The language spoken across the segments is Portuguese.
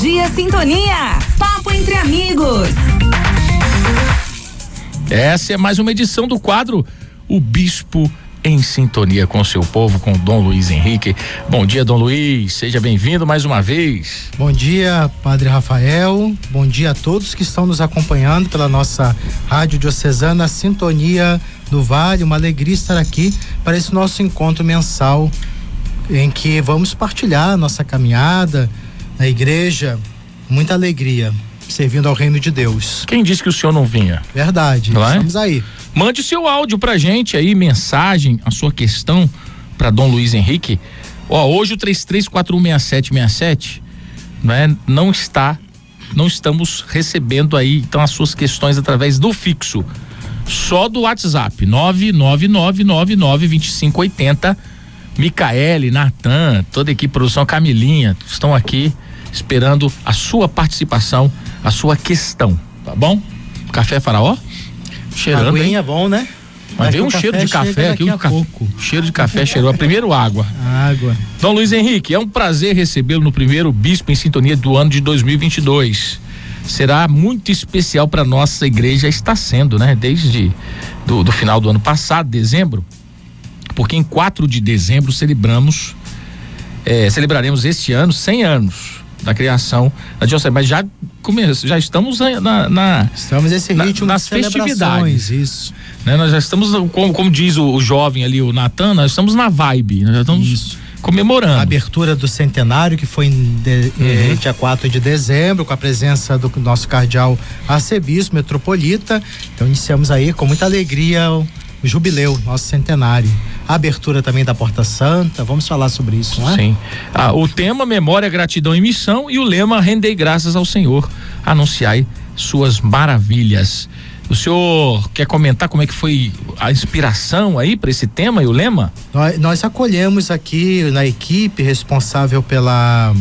Energia Sintonia. Papo entre amigos. Essa é mais uma edição do quadro O Bispo em sintonia com seu povo, com Dom Luiz Henrique. Bom dia, Dom Luiz, seja bem-vindo mais uma vez. Bom dia, Padre Rafael. Bom dia a todos que estão nos acompanhando pela nossa Rádio Diocesana Sintonia do Vale. Uma alegria estar aqui para esse nosso encontro mensal em que vamos partilhar nossa caminhada na igreja. Muita alegria servindo ao reino de Deus. Quem disse que o senhor não vinha? Verdade, não é? estamos é? aí. Mande seu áudio pra gente aí, mensagem, a sua questão para Dom Luiz Henrique. Ó, hoje o 33416767 não é, não está não estamos recebendo aí então as suas questões através do fixo. Só do WhatsApp 999992580. Micaele, Natan, toda a equipe produção Camilinha estão aqui esperando a sua participação, a sua questão, tá bom? Café Faraó? Cheirando. Aguinha é bom, né? Mas veio um cheiro de café aqui, um ca... cheiro de café cheirou. Primeiro água. Água. Dom Luiz Henrique, é um prazer recebê-lo no primeiro Bispo em Sintonia do ano de 2022. Será muito especial para nossa igreja, está sendo, né? Desde do, do final do ano passado, dezembro, porque em 4 de dezembro celebramos, é, celebraremos este ano 100 anos da criação da diocese, mas já começa, já estamos na, na estamos nesse ritmo na, nas festividades, isso. Né? Nós já estamos como, como diz o, o, jovem ali, o Natan, nós estamos na vibe, nós já estamos isso. comemorando. A abertura do centenário que foi em de, uhum. eh, dia 4 de dezembro, com a presença do nosso cardeal arcebispo metropolita. Então iniciamos aí com muita alegria o jubileu, nosso centenário a abertura também da Porta Santa. Vamos falar sobre isso, não é? Sim. Ah, o tema Memória, Gratidão e Missão e o lema Rendei Graças ao Senhor, anunciai suas maravilhas. O senhor quer comentar como é que foi a inspiração aí para esse tema e o lema? Nós, nós acolhemos aqui na equipe responsável pela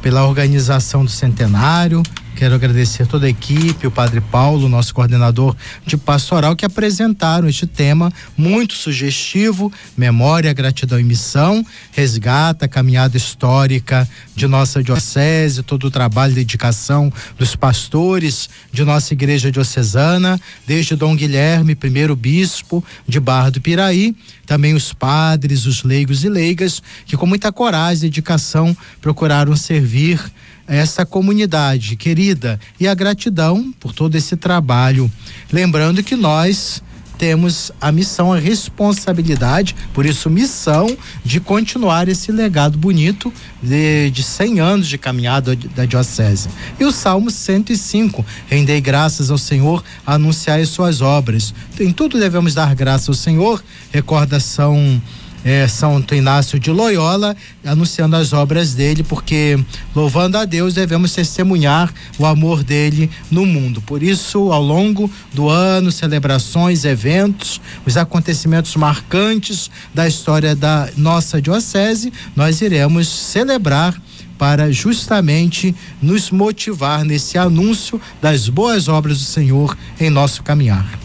pela organização do centenário, Quero agradecer toda a equipe, o Padre Paulo, nosso coordenador de pastoral, que apresentaram este tema muito sugestivo: memória, gratidão e missão, resgata a caminhada histórica de nossa diocese, todo o trabalho e dedicação dos pastores de nossa igreja diocesana, desde Dom Guilherme, primeiro bispo de Barra do Piraí, também os padres, os leigos e leigas, que com muita coragem e dedicação procuraram servir essa comunidade querida e a gratidão por todo esse trabalho. Lembrando que nós temos a missão, a responsabilidade, por isso missão de continuar esse legado bonito de, de 100 anos de caminhada da diocese. E o Salmo 105, rendei graças ao Senhor, anunciai suas obras. Em tudo devemos dar graças ao Senhor, recordação é, Santo Inácio de Loyola, anunciando as obras dele, porque louvando a Deus devemos testemunhar o amor dele no mundo. Por isso, ao longo do ano, celebrações, eventos, os acontecimentos marcantes da história da nossa diocese, nós iremos celebrar para justamente nos motivar nesse anúncio das boas obras do Senhor em nosso caminhar.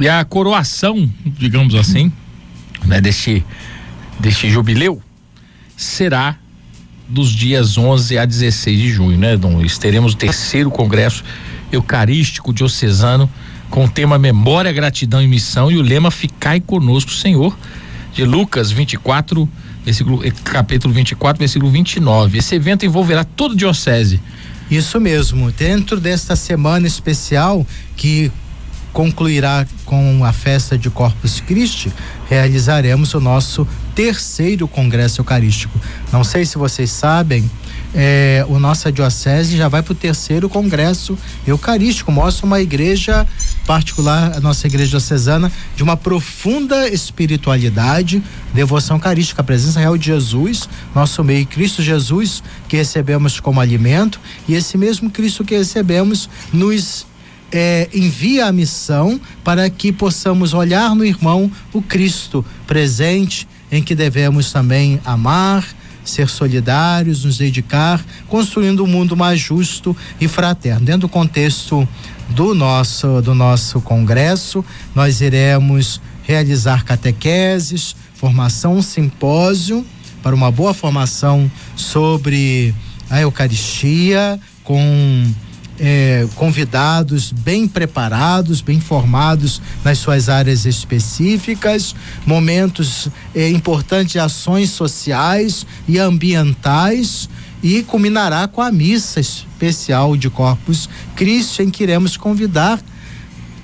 E a coroação, digamos assim, né, deste deste jubileu será dos dias 11 a 16 de junho, né, Luiz? Teremos o terceiro congresso eucarístico diocesano com o tema Memória, Gratidão e Missão e o lema Ficai conosco, Senhor, de Lucas 24, versículo, eh, capítulo 24, versículo 29. Esse evento envolverá toda a diocese. Isso mesmo. Dentro desta semana especial que concluirá com a festa de Corpus Christi, realizaremos o nosso terceiro congresso eucarístico. Não sei se vocês sabem, é, o nossa diocese já vai para o terceiro congresso eucarístico. Mostra uma igreja particular, a nossa igreja diocesana, de uma profunda espiritualidade, devoção eucarística, a presença real de Jesus, nosso meio, Cristo Jesus, que recebemos como alimento, e esse mesmo Cristo que recebemos nos é, envia a missão para que possamos olhar no irmão o Cristo presente em que devemos também amar, ser solidários, nos dedicar, construindo um mundo mais justo e fraterno. Dentro do contexto do nosso do nosso congresso, nós iremos realizar catequeses, formação, um simpósio para uma boa formação sobre a Eucaristia com é, convidados bem preparados, bem formados nas suas áreas específicas, momentos é, importantes de ações sociais e ambientais e culminará com a missa especial de Corpus Christi, em que iremos convidar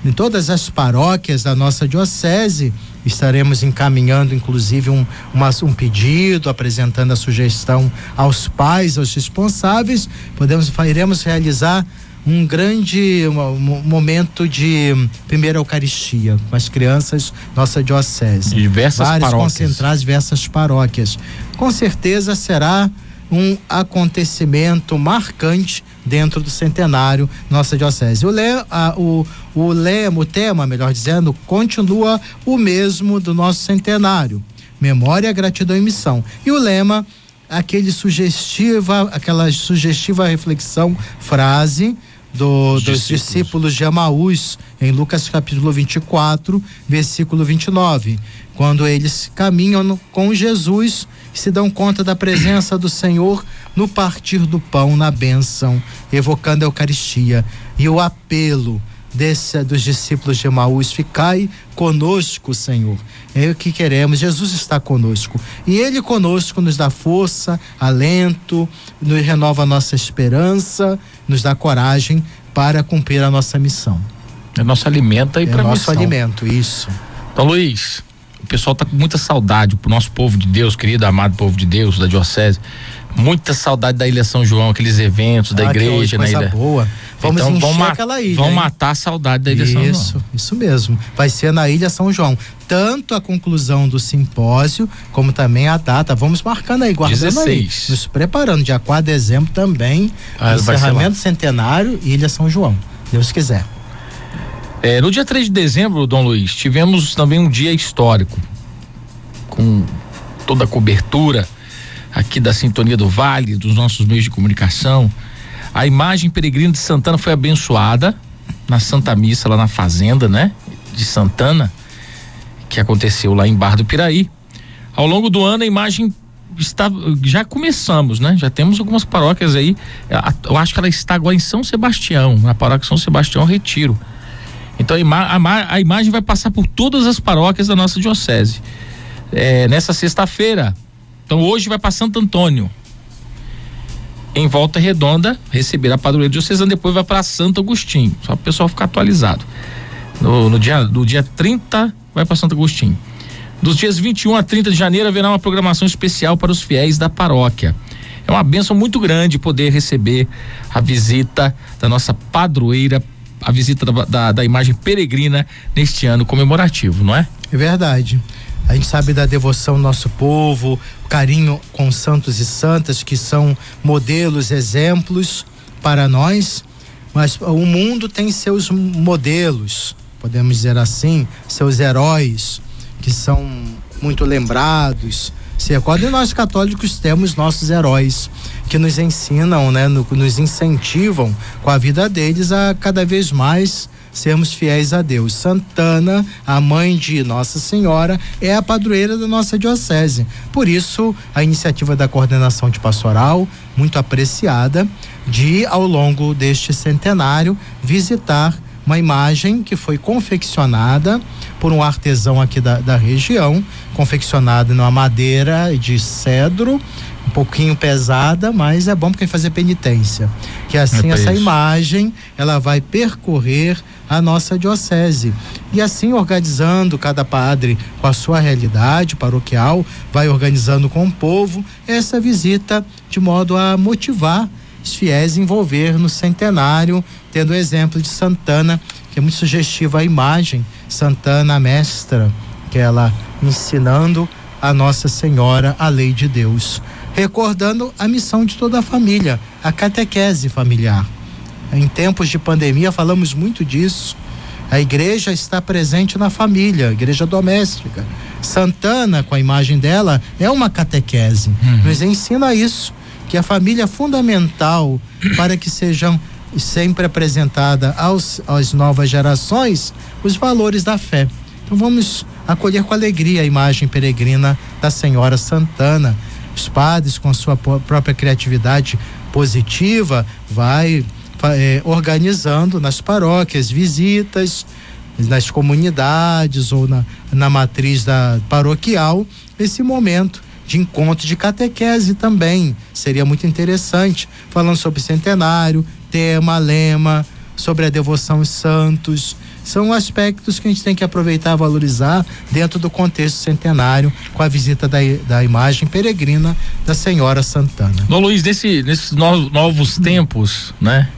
em todas as paróquias da nossa diocese estaremos encaminhando inclusive um, uma, um pedido, apresentando a sugestão aos pais, aos responsáveis. Podemos, iremos realizar um grande um, momento de primeira Eucaristia com as crianças nossa diocese. Diversas Várias paróquias. concentradas, diversas paróquias. Com certeza será um acontecimento marcante dentro do centenário nossa diocese. O, le, a, o, o lema, o tema, melhor dizendo, continua o mesmo do nosso centenário: memória, gratidão e missão. E o lema, aquele sugestiva, aquela sugestiva reflexão, frase do, dos discípulos. discípulos de Amaús, em Lucas capítulo 24, versículo 29, quando eles caminham com Jesus se dão conta da presença do Senhor no partir do pão, na bênção, evocando a Eucaristia e o apelo desse, dos discípulos de Emaús, ficai conosco, Senhor. É o que queremos. Jesus está conosco. E Ele conosco nos dá força, alento, nos renova a nossa esperança, nos dá coragem para cumprir a nossa missão. É nosso alimento e é para nosso missão. alimento, isso. Então, Luiz, o pessoal tá com muita saudade pro nosso povo de Deus, querido, amado povo de Deus, da diocese. Muita saudade da Ilha São João, aqueles eventos da Ah, igreja que na coisa ilha. boa. Vamos então, encher vão aquela ilha. Vão hein? matar a saudade da Ilha isso, São João. Isso mesmo. Vai ser na Ilha São João. Tanto a conclusão do simpósio, como também a data. Vamos marcando aí, guardando 16. aí. Nos preparando. Dia 4 de dezembro também. Ah, encerramento centenário, Ilha São João. Deus quiser. É, no dia 3 de dezembro, Dom Luiz, tivemos também um dia histórico. Com toda a cobertura aqui da Sintonia do Vale, dos nossos meios de comunicação. A imagem peregrina de Santana foi abençoada na Santa Missa, lá na Fazenda, né? De Santana, que aconteceu lá em Barra do Piraí. Ao longo do ano, a imagem está. Já começamos, né? Já temos algumas paróquias aí. Eu acho que ela está agora em São Sebastião, na paróquia São Sebastião Retiro. Então a, ima- a a imagem vai passar por todas as paróquias da nossa diocese. É, nessa sexta-feira. Então hoje vai para Santo Antônio. Em Volta Redonda, receber a padroeira diocesana, depois vai para Santo Agostinho. Só para o pessoal ficar atualizado. No, no dia, no dia 30, vai para Santo Agostinho. Dos dias 21 a 30 de janeiro haverá uma programação especial para os fiéis da paróquia. É uma bênção muito grande poder receber a visita da nossa padroeira, a visita da, da, da imagem peregrina neste ano comemorativo, não é? É verdade. A gente sabe da devoção do nosso povo, carinho com santos e santas que são modelos, exemplos para nós, mas o mundo tem seus modelos, podemos dizer assim, seus heróis, que são muito lembrados. Se recorda, e nós católicos temos nossos heróis que nos ensinam, né, no- nos incentivam com a vida deles a cada vez mais sermos fiéis a Deus. Santana, a mãe de Nossa Senhora, é a padroeira da nossa diocese. Por isso, a iniciativa da coordenação de pastoral, muito apreciada, de ao longo deste centenário visitar uma imagem que foi confeccionada por um artesão aqui da, da região, confeccionada numa madeira de cedro, um pouquinho pesada, mas é bom porque fazer penitência. Que assim É essa isso. imagem ela vai percorrer a nossa diocese. E assim organizando cada padre com a sua realidade paroquial, vai organizando com o povo essa visita de modo a motivar os fiéis a envolver no centenário, tendo o exemplo de Santana, que é muito sugestiva a imagem, Santana mestra, que ela ensinando a Nossa Senhora a lei de Deus, recordando a missão de toda a família, a catequese familiar. Em tempos de pandemia falamos muito disso. A igreja está presente na família, igreja doméstica. Santana, com a imagem dela, é uma catequese. Nos ensina isso, que a família é fundamental para que sejam sempre apresentada aos, às novas gerações os valores da fé. Então vamos acolher com alegria a imagem peregrina da Senhora Santana. Os padres, com sua própria criatividade, positiva, vai é, organizando nas paróquias visitas, nas comunidades ou na, na matriz da paroquial, esse momento de encontro de catequese também. Seria muito interessante, falando sobre centenário, tema, lema, sobre a devoção aos santos. São aspectos que a gente tem que aproveitar, valorizar dentro do contexto centenário, com a visita da, da imagem peregrina da Senhora Santana. Dom Luiz, nesse, nesses novos, novos tempos, né?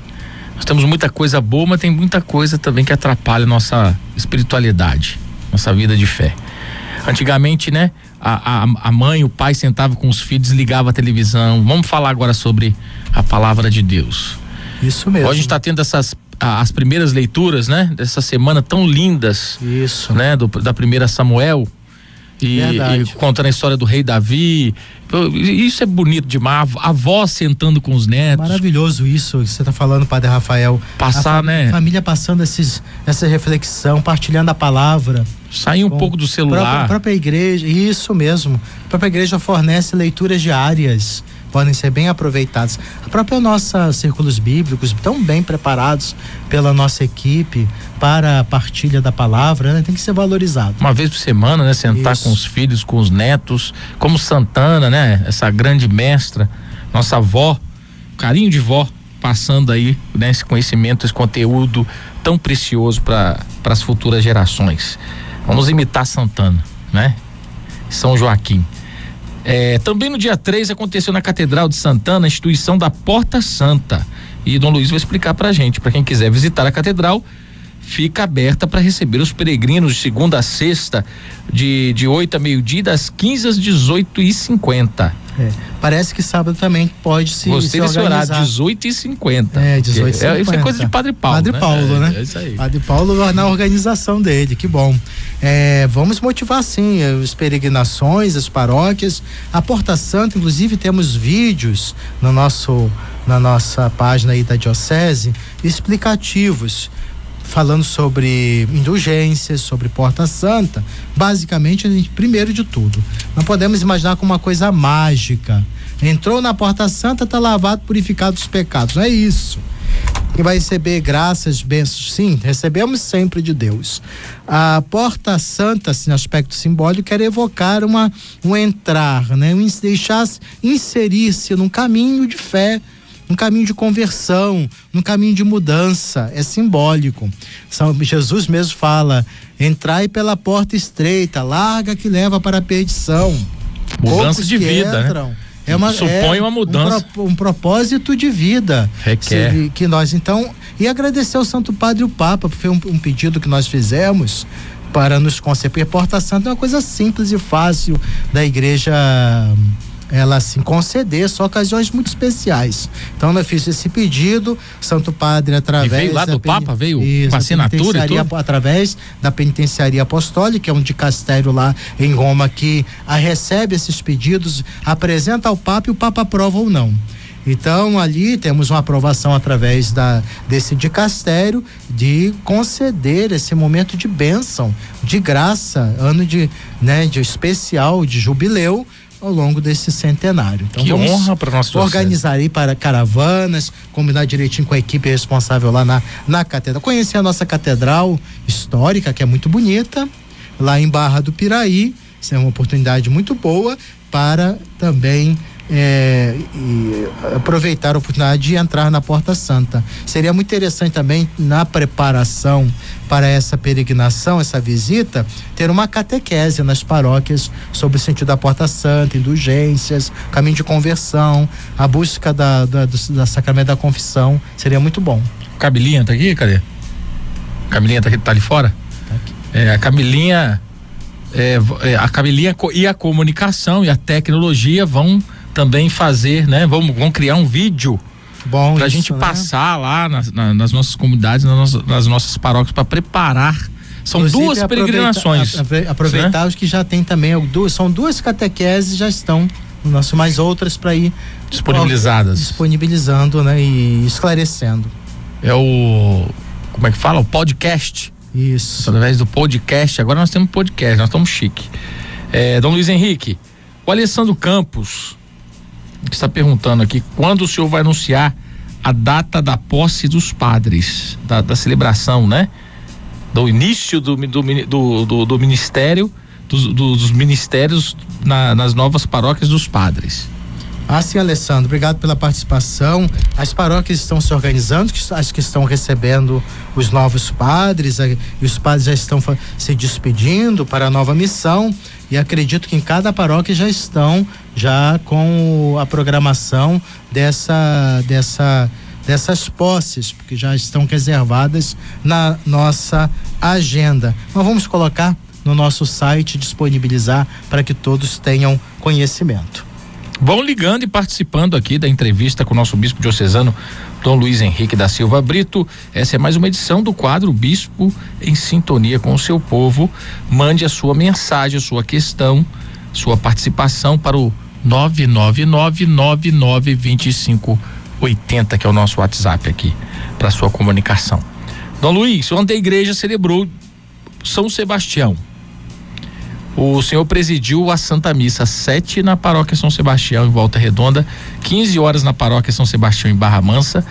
Nós temos muita coisa boa, mas tem muita coisa também que atrapalha nossa espiritualidade, nossa vida de fé. Antigamente, né? A, a, a mãe, o pai sentava com os filhos, ligava a televisão. Vamos falar agora sobre a palavra de Deus. Isso mesmo. Hoje a gente está tendo essas as primeiras leituras, né? Dessa semana tão lindas. Isso. Né? Do, da primeira Samuel. E, e, contando a história do rei Davi. Isso é bonito demais. A avó sentando com os netos. Maravilhoso isso que você está falando, Padre Rafael. Passar, a né? Família passando esses, essa reflexão, partilhando a palavra. Sair um pouco do celular. A própria igreja, isso mesmo. A própria igreja fornece leituras diárias podem ser bem aproveitados. A própria nossa círculos bíblicos, tão bem preparados pela nossa equipe para a partilha da palavra, né? tem que ser valorizado. Uma vez por semana, né? Sentar Isso. com os filhos, com os netos, como Santana, né? Essa grande mestra, nossa avó, carinho de vó, passando aí né, esse conhecimento, esse conteúdo tão precioso para as futuras gerações. Vamos imitar Santana, né? São Joaquim. É, também no dia 3 aconteceu na Catedral de Santana a instituição da Porta Santa. E Dom Luiz vai explicar pra gente. Para quem quiser visitar a catedral, fica aberta para receber os peregrinos de segunda a sexta, de, de 8 a meio-dia, das 15 às 18 e 50 é. Parece que sábado também pode se. Gostei se desse horário, 18 e 50 É, 18 e 50 é, Isso é coisa de Padre Paulo. Padre né? Paulo, é, né? É isso aí. Padre Paulo na organização dele, que bom. É, vamos motivar sim as peregrinações, as paróquias. A Porta Santa, inclusive, temos vídeos no nosso, na nossa página aí da Diocese explicativos falando sobre indulgências, sobre Porta Santa. Basicamente, primeiro de tudo, não podemos imaginar como uma coisa mágica. Entrou na Porta Santa, está lavado, purificado dos pecados. Não é isso. Que vai receber graças, bênçãos. Sim, recebemos sempre de Deus. A Porta Santa, assim, no aspecto simbólico, quer evocar uma, um entrar, né? Um deixar inserir-se num caminho de fé um caminho de conversão, um caminho de mudança, é simbólico. São, Jesus mesmo fala: entrai pela porta estreita, larga que leva para a perdição. Mudança de vida, né? entram, né? É uma, Supõe é uma mudança. Um, um, propósito de vida. Requer. Se, que nós, então, e agradecer ao Santo Padre e o Papa, porque foi um, um pedido que nós fizemos para nos conceber. Porta Santa é uma coisa simples e fácil da igreja ela assim conceder só ocasiões muito especiais. Então eu fiz esse pedido, Santo Padre através e veio lá do Papa, veio isso, com assinatura e tudo? através da penitenciaria apostólica, que é um dicastério lá em Roma que a recebe esses pedidos, apresenta ao Papa e o Papa aprova ou não. Então ali temos uma aprovação através da desse dicastério de conceder esse momento de bênção, de graça, ano de, né, de especial, de jubileu ao longo desse centenário. Então, que honra para nós organizar aí para caravanas, combinar direitinho com a equipe responsável lá na, na catedral. Conhecer a nossa catedral histórica, que é muito bonita, lá em Barra do Piraí. Isso é uma oportunidade muito boa para também é, aproveitar a oportunidade de entrar na Porta Santa. Seria muito interessante também, na preparação para essa peregrinação, essa visita, ter uma catequese nas paróquias sobre o sentido da Porta Santa, indulgências, caminho de conversão, a busca da, da, do, da sacramento da confissão. Seria muito bom. Camilinha tá aqui? Cadê? Camilinha tá, aqui, tá ali fora? Tá aqui. É, a Camilinha. É, é a Camilinha e a comunicação e a tecnologia vão também fazer, né? Vamos, vamos criar um vídeo Bom, pra gente né? passar lá nas, na, nas nossas comunidades, nas nossas, nas nossas paróquias, para preparar. São Inclusive, duas peregrinações. Aproveita, aproveitar né? os que já tem também, duas, são duas catequeses já estão no nosso, mais outras para ir disponibilizadas. Disponibilizando, né? E esclarecendo. É o. Como é que fala? O podcast. Isso. Através do podcast. Agora nós temos podcast, nós estamos chique. É, Dom Luiz Henrique, o Alessandro Campos que está perguntando aqui quando o senhor vai anunciar a data da posse dos padres, da, da celebração, né? Do início do, do, do, do, do ministério, dos, dos ministérios na, nas novas paróquias dos padres. Ah, sim, Alessandro, obrigado pela participação. As paróquias estão se organizando, as que estão recebendo os novos padres, e os padres já estão se despedindo para a nova missão. E acredito que em cada paróquia já estão já com a programação dessa dessa dessas posses, porque já estão reservadas na nossa agenda. Nós vamos colocar no nosso site, disponibilizar para que todos tenham conhecimento. Vão ligando e participando aqui da entrevista com o nosso bispo diocesano, Dom Luiz Henrique da Silva Brito. Essa é mais uma edição do quadro Bispo em Sintonia com o seu povo. Mande a sua mensagem, a sua questão, sua participação para o 999992580, que é o nosso WhatsApp aqui, para sua comunicação. Dom Luiz, ontem a igreja celebrou São Sebastião. O senhor presidiu a Santa Missa, sete na paróquia São Sebastião, em Volta Redonda, 15 horas na paróquia São Sebastião, em Barra Mansa,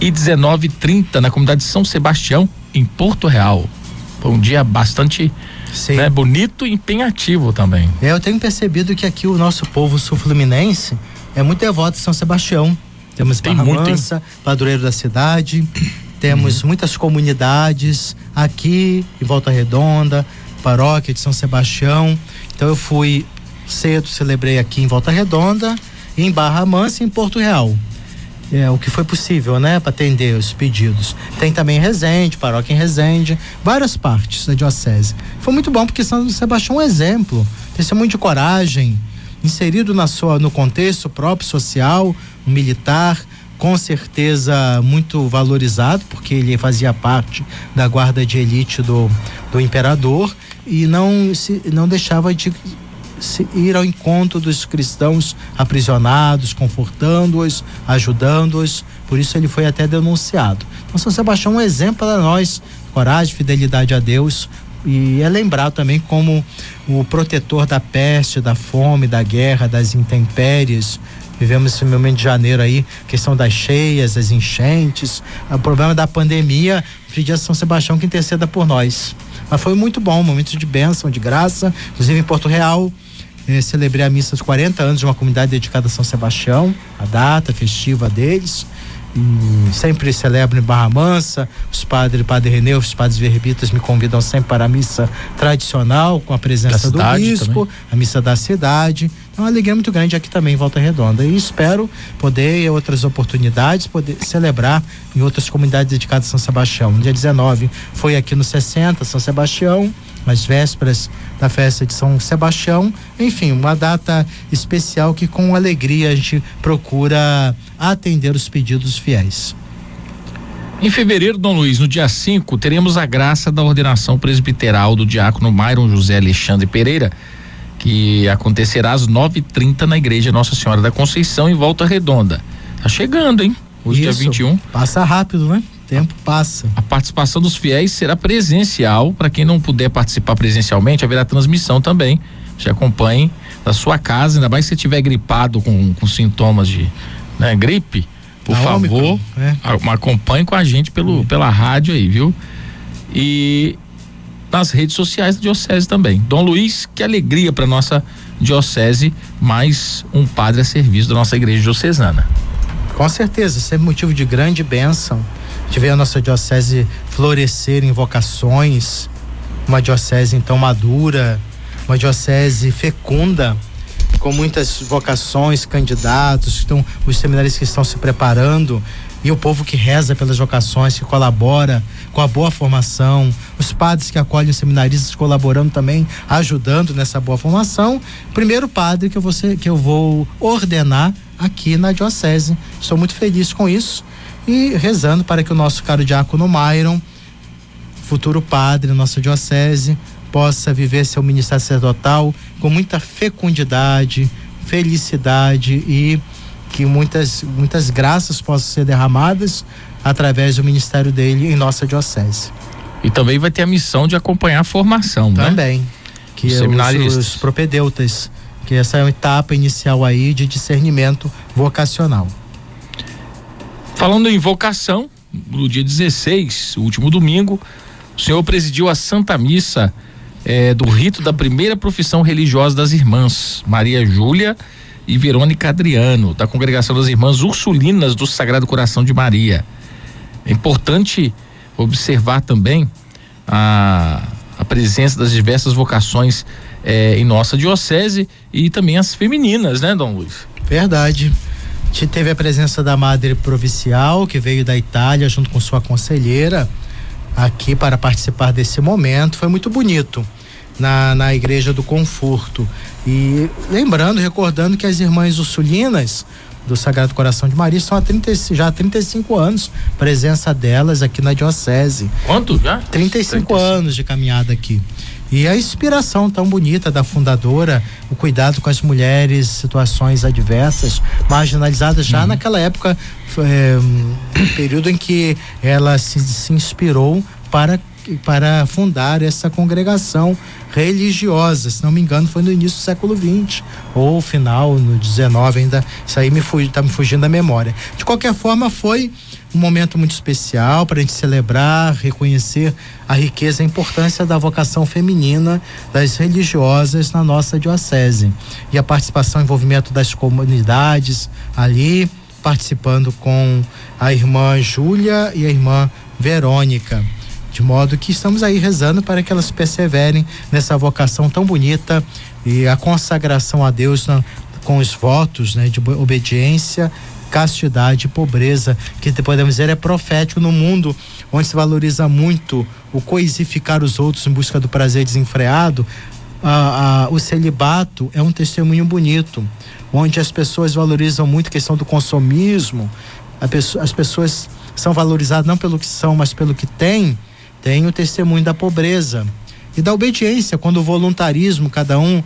e 19h30 na comunidade de São Sebastião, em Porto Real. Foi um dia bastante né, bonito e empenhativo também. É, eu tenho percebido que aqui o nosso povo sul-fluminense é muito devoto de São Sebastião. Temos Tem Barra muito, Mansa, hein? padroeiro da cidade, temos uhum. muitas comunidades aqui em Volta Redonda, paróquia de São Sebastião. Então eu fui cedo, celebrei aqui em Volta Redonda, em Barra Mansa e em Porto Real. É, o que foi possível, né, para atender os pedidos. Tem também Resende, paróquia em Resende, várias partes da diocese. Foi muito bom porque São Sebastião é um exemplo, testemunho de coragem, inserido na sua no contexto próprio social, militar, com certeza muito valorizado, porque ele fazia parte da guarda de elite do, do imperador e não, se, não deixava de ir ao encontro dos cristãos aprisionados, confortando-os, ajudando-os. Por isso ele foi até denunciado. Então São Sebastião é um exemplo para nós, coragem, fidelidade a Deus. E é lembrado também como o protetor da peste, da fome, da guerra, das intempéries, Vivemos esse momento de janeiro aí, questão das cheias, das enchentes, o problema da pandemia. Pedir a São Sebastião que interceda por nós. Mas foi muito bom, um momento de bênção, de graça. Inclusive em Porto Real, eh, celebrei a missa dos 40 anos de uma comunidade dedicada a São Sebastião, a data festiva deles e sempre celebro em Barra Mansa. Os padres, Padre Renê, os padres verbitas me convidam sempre para a missa tradicional, com a presença do bispo, também. a missa da cidade. Então, uma alegria muito grande aqui também em Volta Redonda. E espero poder, em outras oportunidades, poder celebrar em outras comunidades dedicadas a São Sebastião. No dia 19 foi aqui no 60, São Sebastião as vésperas da festa de São Sebastião. Enfim, uma data especial que com alegria a gente procura atender os pedidos fiéis. Em fevereiro, Dom Luiz, no dia 5, teremos a graça da ordenação presbiteral do diácono Myron José Alexandre Pereira, que acontecerá às 9h30 na Igreja Nossa Senhora da Conceição, em Volta Redonda. Tá chegando, hein? Hoje, Isso, dia 21. Passa rápido, né? tempo passa. A participação dos fiéis será presencial. Para quem não puder participar presencialmente, haverá transmissão também. Você acompanhe da sua casa, ainda mais se estiver gripado com, com sintomas de né, gripe. Por a favor, é. acompanhe com a gente pelo, pela rádio aí, viu? E nas redes sociais da Diocese também. Dom Luiz, que alegria para nossa Diocese, mais um padre a serviço da nossa igreja diocesana. Com certeza, sempre motivo de grande bênção de ver a nossa diocese florescer em vocações, uma diocese então madura, uma diocese fecunda, com muitas vocações, candidatos, estão, os seminários que estão se preparando e o povo que reza pelas vocações, que colabora com a boa formação, os padres que acolhem os seminaristas colaborando também, ajudando nessa boa formação. Primeiro padre que eu vou, ser, que eu vou ordenar aqui na diocese. Estou muito feliz com isso e rezando para que o nosso caro diácono Myron, futuro padre, nossa diocese, possa viver seu ministério sacerdotal com muita fecundidade, felicidade e que muitas, muitas graças possam ser derramadas através do ministério dele em nossa diocese. E também vai ter a missão de acompanhar a formação, também, né? Também. Que os, os, os propedeutas que essa é uma etapa inicial aí de discernimento vocacional. Falando em vocação, no dia 16, último domingo, o senhor presidiu a Santa Missa eh, do rito da primeira profissão religiosa das irmãs, Maria Júlia e Verônica Adriano, da congregação das irmãs Ursulinas do Sagrado Coração de Maria. É importante observar também a, a presença das diversas vocações eh, em nossa diocese e também as femininas, né, Dom Luiz? Verdade. A gente teve a presença da Madre Provincial, que veio da Itália junto com sua conselheira aqui para participar desse momento. Foi muito bonito na, na Igreja do Conforto. E lembrando, recordando que as irmãs ursulinas do Sagrado Coração de Maria estão há 30, já há 35 anos, presença delas aqui na Diocese. Quanto já? 35, 35. anos de caminhada aqui. E a inspiração tão bonita da fundadora, o cuidado com as mulheres, situações adversas, marginalizadas já uhum. naquela época, é, um período em que ela se, se inspirou para para fundar essa congregação religiosa. Se não me engano, foi no início do século XX ou final, no 19 ainda. Isso aí me está me fugindo da memória. De qualquer forma, foi um momento muito especial para a gente celebrar, reconhecer a riqueza e a importância da vocação feminina das religiosas na nossa diocese. E a participação e envolvimento das comunidades ali, participando com a irmã Júlia e a irmã Verônica. De modo que estamos aí rezando para que elas perseverem nessa vocação tão bonita e a consagração a Deus na, com os votos né, de obediência castidade e pobreza, que podemos dizer é profético no mundo onde se valoriza muito o coisificar os outros em busca do prazer desenfreado. Ah, ah, o celibato é um testemunho bonito, onde as pessoas valorizam muito a questão do consumismo, pessoa, as pessoas são valorizadas não pelo que são, mas pelo que têm. Tem o testemunho da pobreza e da obediência, quando o voluntarismo, cada um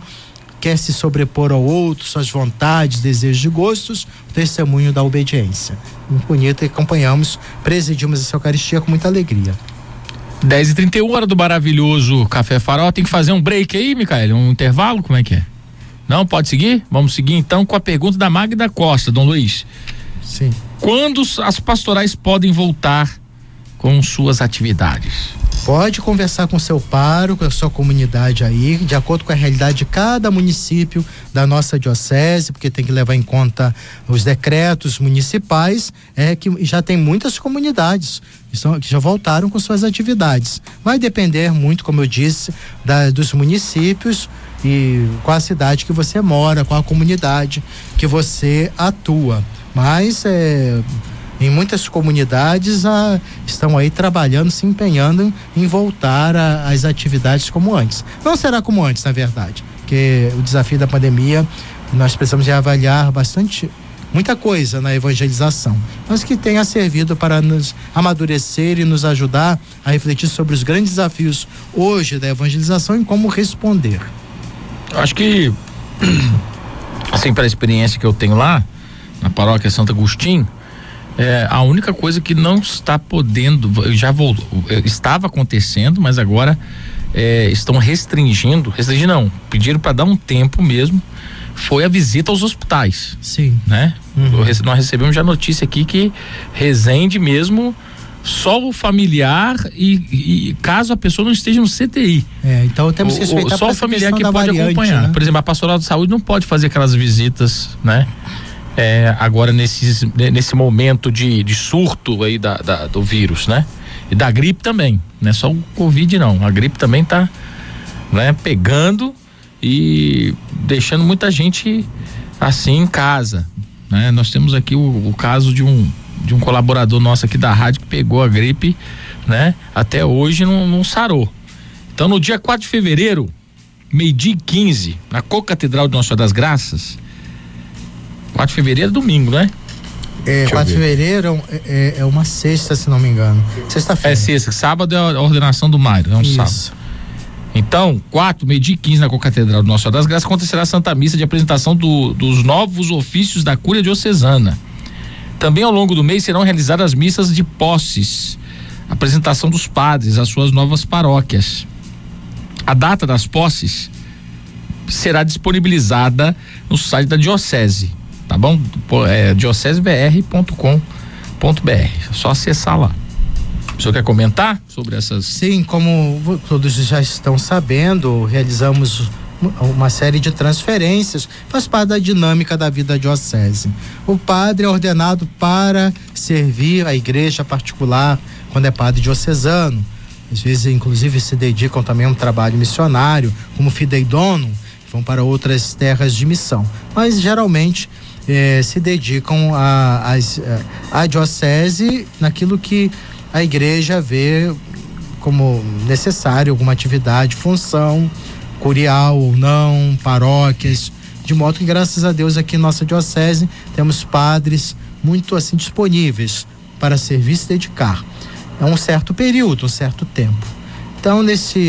quer se sobrepor ao outro, suas vontades, desejos e gostos, o testemunho da obediência. Muito bonito e acompanhamos, presidimos essa Eucaristia com muita alegria. 10 e 31 hora do maravilhoso Café Farol. Tem que fazer um break aí, Micael? Um intervalo? Como é que é? Não? Pode seguir? Vamos seguir então com a pergunta da Magda Costa, Dom Luiz. Sim. Quando as pastorais podem voltar com suas atividades? Pode conversar com seu pároco, a sua comunidade aí, de acordo com a realidade de cada município da nossa diocese, porque tem que levar em conta os decretos municipais, é que já tem muitas comunidades que já voltaram com suas atividades. Vai depender muito, como eu disse, da, dos municípios e qual a cidade que você mora, qual a comunidade que você atua. Mas é em muitas comunidades ah, estão aí trabalhando, se empenhando em voltar às atividades como antes. Não será como antes, na verdade, porque o desafio da pandemia nós precisamos avaliar bastante muita coisa na evangelização, mas que tenha servido para nos amadurecer e nos ajudar a refletir sobre os grandes desafios hoje da evangelização e como responder. Acho que assim para a experiência que eu tenho lá na paróquia Santo Agostinho, é, a única coisa que não está podendo, já voltou, estava acontecendo, mas agora é, estão restringindo, restringindo não, pediram para dar um tempo mesmo, foi a visita aos hospitais. Sim. Né? Uhum. Nós recebemos já notícia aqui que Resende mesmo só o familiar e, e, caso a pessoa não esteja no CTI. É, então temos que respeitar o, Só o familiar que pode variante, acompanhar. Né? Por exemplo, a pastoral de saúde não pode fazer aquelas visitas, né? É, agora nesses, nesse momento de, de surto aí da, da, do vírus, né? E da gripe também, não é só o Covid não, a gripe também tá né, pegando e deixando muita gente assim em casa, né? Nós temos aqui o, o caso de um de um colaborador nosso aqui da rádio que pegou a gripe, né? Até hoje não, não sarou. Então no dia 4 de fevereiro, meio-dia e 15, na Co-Catedral de Nossa Senhora das Graças, 4 de fevereiro é domingo, né? É, 4 de fevereiro é, é, é, uma sexta, se não me engano. Sexta-feira. É sexta. Sábado é a ordenação do Mário, é um Isso. sábado. Então, 4, meio-dia e 15 na Concatedral do Nosso Senhor das Graças acontecerá a Santa Missa de apresentação do, dos novos ofícios da Cúria Diocesana. Também ao longo do mês serão realizadas missas de posses, apresentação dos padres às suas novas paróquias. A data das posses será disponibilizada no site da Diocese, tá bom? É diocesebr.com.br. Só acessar lá. O senhor quer comentar sobre essas? Sim, como todos já estão sabendo, realizamos uma série de transferências, faz parte da dinâmica da vida diocese. O padre é ordenado para servir a igreja particular quando é padre diocesano. Às vezes, inclusive, se dedicam também a um trabalho missionário, como fideidono, vão para outras terras de missão. Mas geralmente eh, se dedicam à a, a, a diocese naquilo que a igreja vê como necessário, alguma atividade, função curial ou não, paróquias, de modo que graças a Deus aqui em nossa diocese temos padres muito assim disponíveis para servir se dedicar. É um certo período, um certo tempo. Então, nesse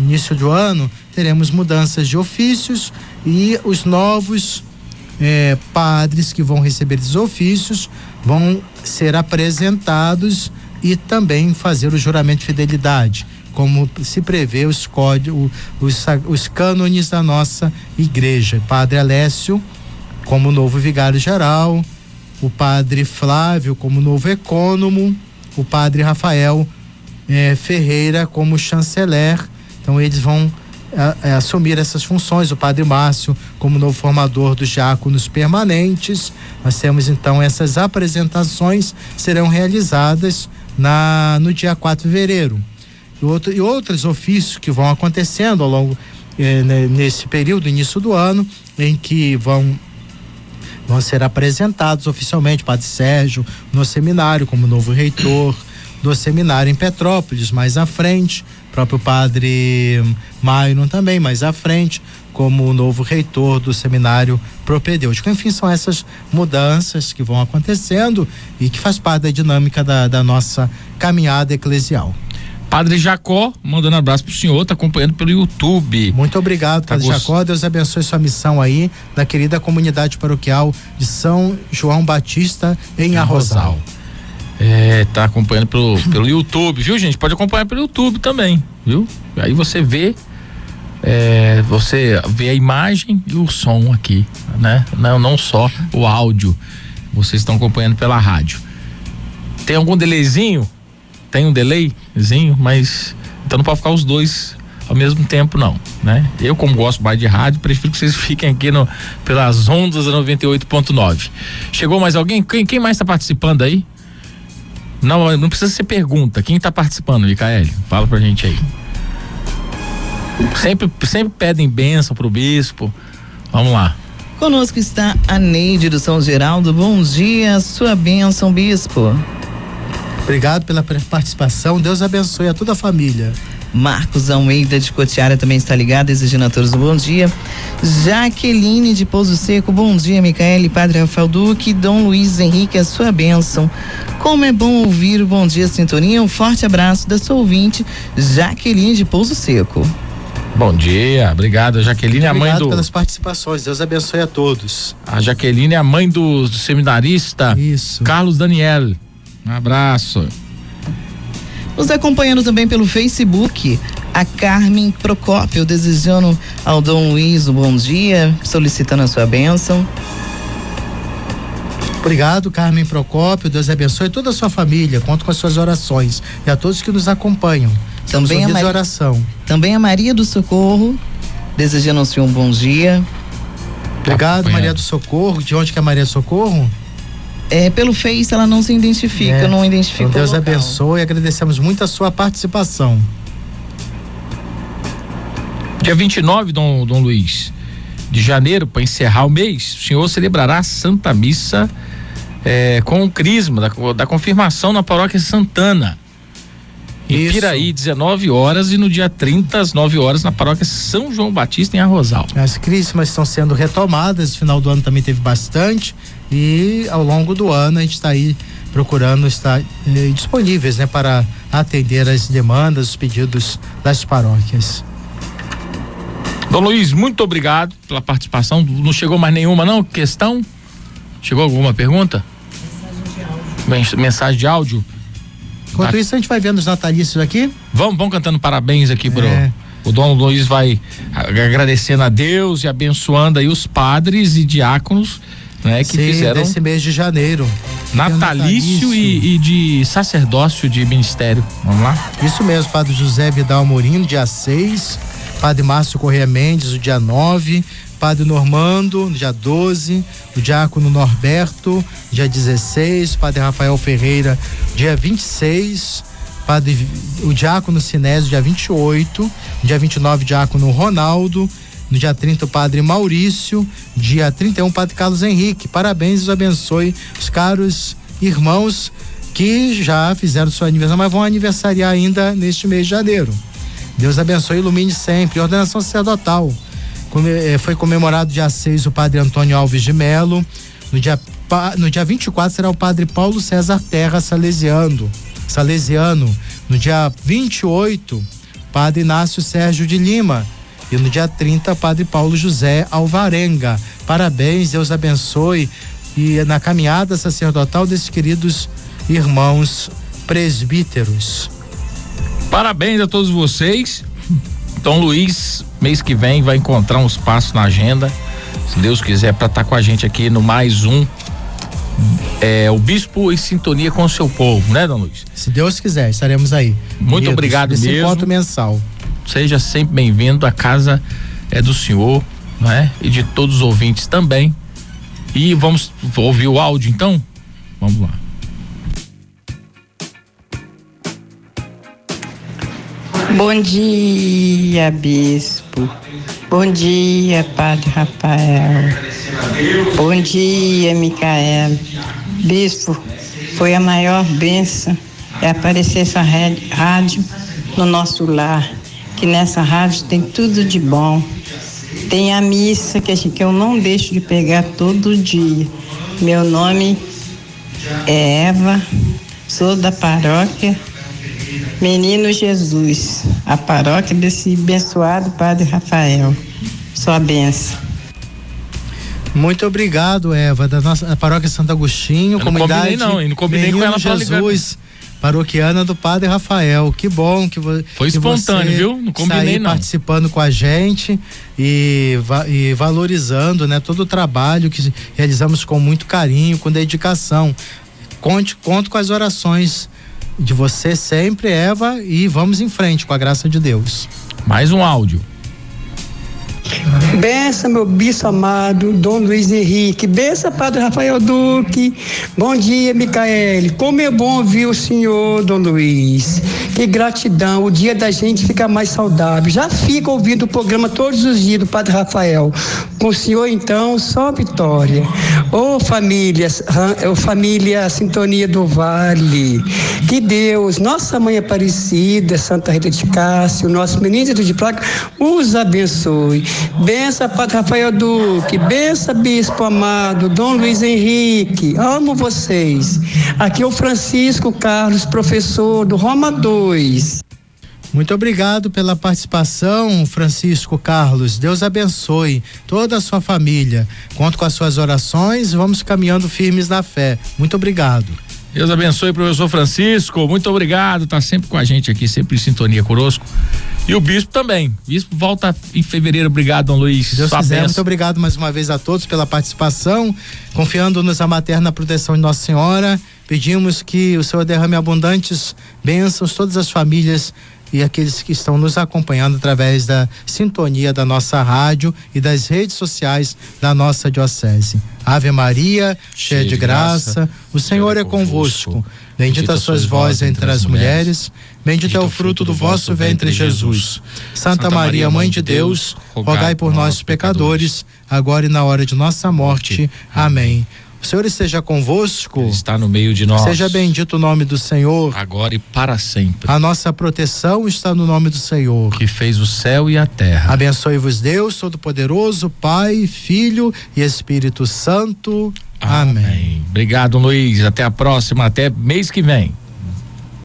início do ano, teremos mudanças de ofícios e os novos eh, padres que vão receber esses ofícios vão ser apresentados e também fazer o juramento de fidelidade como se prevê os códigos, os, os cânones da nossa igreja. Padre Alessio, como novo vigário-geral, o padre Flávio, como novo ecônomo, o padre Rafael eh, Ferreira, como chanceler. Então, eles vão eh, assumir essas funções. O padre Márcio, como novo formador dos diáconos permanentes. Nós temos então essas apresentações serão realizadas na no dia 4 de fevereiro e, outro, e outros ofícios que vão acontecendo ao longo eh, nesse período, início do ano, em que vão vão ser apresentados oficialmente Padre Sérgio no seminário como novo reitor do seminário em Petrópolis mais à frente, próprio Padre Mairo também mais à frente como o novo reitor do seminário propedêutico. Enfim, são essas mudanças que vão acontecendo e que faz parte da dinâmica da, da nossa caminhada eclesial. Padre Jacó, mandando um abraço pro senhor, tá acompanhando pelo YouTube. Muito obrigado, tá Padre gost... Jacó. Deus abençoe sua missão aí na querida comunidade paroquial de São João Batista em Arrozal. É, tá acompanhando pelo, pelo YouTube, viu, gente? Pode acompanhar pelo YouTube também, viu? Aí você vê é, você vê a imagem e o som aqui, né? Não, não só o áudio. Vocês estão acompanhando pela rádio. Tem algum delayzinho? tem um delayzinho, mas então não pode ficar os dois ao mesmo tempo não, né? Eu como gosto mais de rádio, prefiro que vocês fiquem aqui no pelas ondas da 98.9. Chegou mais alguém? Quem, quem mais está participando aí? Não, não precisa ser pergunta. Quem está participando, Micaele? Fala pra gente aí. Sempre, sempre pedem bênção pro bispo. Vamos lá. Conosco está a Neide do São Geraldo. Bom dia, sua bênção, bispo. Obrigado pela participação. Deus abençoe a toda a família. Marcos Almeida de Cotiara também está ligado, exigindo a todos um bom dia. Jaqueline de Pouso Seco, bom dia, Micaele, Padre Rafael Duque, Dom Luiz Henrique, a sua bênção. Como é bom ouvir o Bom Dia Sintonia, um forte abraço da sua ouvinte, Jaqueline de Pouso Seco. Bom dia, obrigado, Jaqueline, Muito a mãe do. pelas participações, Deus abençoe a todos. A Jaqueline é a mãe do, do seminarista Isso. Carlos Daniel. Um abraço. Nos acompanhando também pelo Facebook, a Carmen Procópio, desejando ao Dom Luiz um bom dia, solicitando a sua bênção. Obrigado, Carmen Procópio. Deus abençoe toda a sua família. Conto com as suas orações e a todos que nos acompanham. também a, Maria, oração. também a Maria do Socorro, desejando ao senhor um bom dia. Obrigado, Maria do Socorro. De onde que é Maria do Socorro? É, pelo Face ela não se identifica, é. não identifica então, Deus abençoe e agradecemos muito a sua participação. Dia 29, Dom, Dom Luiz, de janeiro, para encerrar o mês, o senhor celebrará a Santa Missa é, com o crisma da, da confirmação na paróquia Santana. Em Piraí, 19 horas, e no dia 30, às 9 horas, na paróquia São João Batista, em Arrozal. As crismas estão sendo retomadas, no final do ano também teve bastante. E ao longo do ano a gente está aí procurando estar eh, disponíveis né, para atender as demandas, os pedidos das paróquias. Dom Luiz, muito obrigado pela participação. Não chegou mais nenhuma, não? Questão? Chegou alguma pergunta? Mensagem de áudio. Mensagem de áudio? Enquanto tá. isso, a gente vai vendo os natalícios aqui. Vamos, vamos cantando parabéns aqui pro, é. O Dom Luiz vai agradecendo a Deus e abençoando aí os padres e diáconos, né, que Sim, fizeram desse mês de janeiro. natalício, E, e de sacerdócio de ministério. Vamos lá? Isso mesmo, Padre José Vidal Amorim, dia 6, Padre Márcio Correia Mendes, o dia 9, Padre Normando, no dia 12, o Diácono Norberto, dia 16, Padre Rafael Ferreira, dia 26, Padre, o Diácono Sinésio, dia 28, dia 29, Diácono Ronaldo, no dia 30, o Padre Maurício, dia 31, Padre Carlos Henrique. Parabéns, Deus abençoe os caros irmãos que já fizeram seu aniversário, mas vão aniversariar ainda neste mês de janeiro. Deus abençoe e ilumine sempre. Ordenação sacerdotal. Eh, foi comemorado dia 6 o padre Antônio Alves de Melo. No dia, no dia 24 será o padre Paulo César Terra Salesiano. Salesiano. No dia 28, padre Inácio Sérgio de Lima. E no dia 30, padre Paulo José Alvarenga. Parabéns, Deus abençoe. E na caminhada sacerdotal desses queridos irmãos presbíteros. Parabéns a todos vocês. Dom Luiz, mês que vem, vai encontrar um espaço na agenda, se Deus quiser, para estar tá com a gente aqui no mais um. É, o Bispo em sintonia com o seu povo, né, Dom Luiz? Se Deus quiser, estaremos aí. Muito obrigado Esse mesmo. encontro mensal. Seja sempre bem-vindo. A casa é do senhor, né? E de todos os ouvintes também. E vamos ouvir o áudio então? Vamos lá. Bom dia, bispo. Bom dia, Padre Rafael. Bom dia, Micael. Bispo, foi a maior benção é aparecer essa rádio no nosso lar, que nessa rádio tem tudo de bom. Tem a missa que, que eu não deixo de pegar todo dia. Meu nome é Eva, sou da paróquia Menino Jesus, a paróquia desse abençoado Padre Rafael. Sua benção. Muito obrigado, Eva, da nossa paróquia Santo Agostinho, eu comunidade. Não, combinei, não, eu não combinei Menino com ela Jesus, paroquiana do Padre Rafael. Que bom que, vo Foi espontâneo, viu? Não combinei não. participando com a gente e, va e valorizando, né, todo o trabalho que realizamos com muito carinho, com dedicação. Conte, conto com as orações de você sempre, Eva, e vamos em frente com a graça de Deus. Mais um áudio. Benção, meu bispo amado, Dom Luiz Henrique. Benção, Padre Rafael Duque. Bom dia, Micaele. Como é bom ouvir o senhor, Dom Luiz. Que gratidão. O dia da gente fica mais saudável. Já fico ouvindo o programa todos os dias do Padre Rafael. Com o senhor, então, só vitória. Ô oh, família, oh, família Sintonia do Vale. Que Deus, nossa mãe Aparecida, Santa Rita de Cássio, nosso menino de Placa, os abençoe. Bença, Padre Rafael Duque. Bença, Bispo amado. Dom Luiz Henrique. Amo vocês. Aqui é o Francisco Carlos, professor do Roma 2. Muito obrigado pela participação, Francisco Carlos. Deus abençoe toda a sua família. Conto com as suas orações. Vamos caminhando firmes na fé. Muito obrigado. Deus abençoe, professor Francisco. Muito obrigado. Está sempre com a gente aqui, sempre em sintonia conosco. E o bispo também. O bispo volta em fevereiro. Obrigado, Dom Luiz. Deus quiser, muito obrigado mais uma vez a todos pela participação. Confiando-nos a materna proteção de Nossa Senhora, pedimos que o Senhor derrame abundantes bênçãos, todas as famílias e aqueles que estão nos acompanhando através da sintonia da nossa rádio e das redes sociais da nossa diocese. Ave Maria, cheia de graça, o Senhor é convosco. Bendita sois vós entre as mulheres, bendito é o fruto do vosso ventre, Jesus. Santa Maria, Mãe de Deus, rogai por nós, pecadores, agora e na hora de nossa morte. Amém. O Senhor esteja convosco. Ele está no meio de nós. Seja bendito o nome do Senhor. Agora e para sempre. A nossa proteção está no nome do Senhor. Que fez o céu e a terra. Abençoe-vos Deus Todo-Poderoso, Pai, Filho e Espírito Santo. Amém. Amém. Obrigado, Luiz. Até a próxima. Até mês que vem.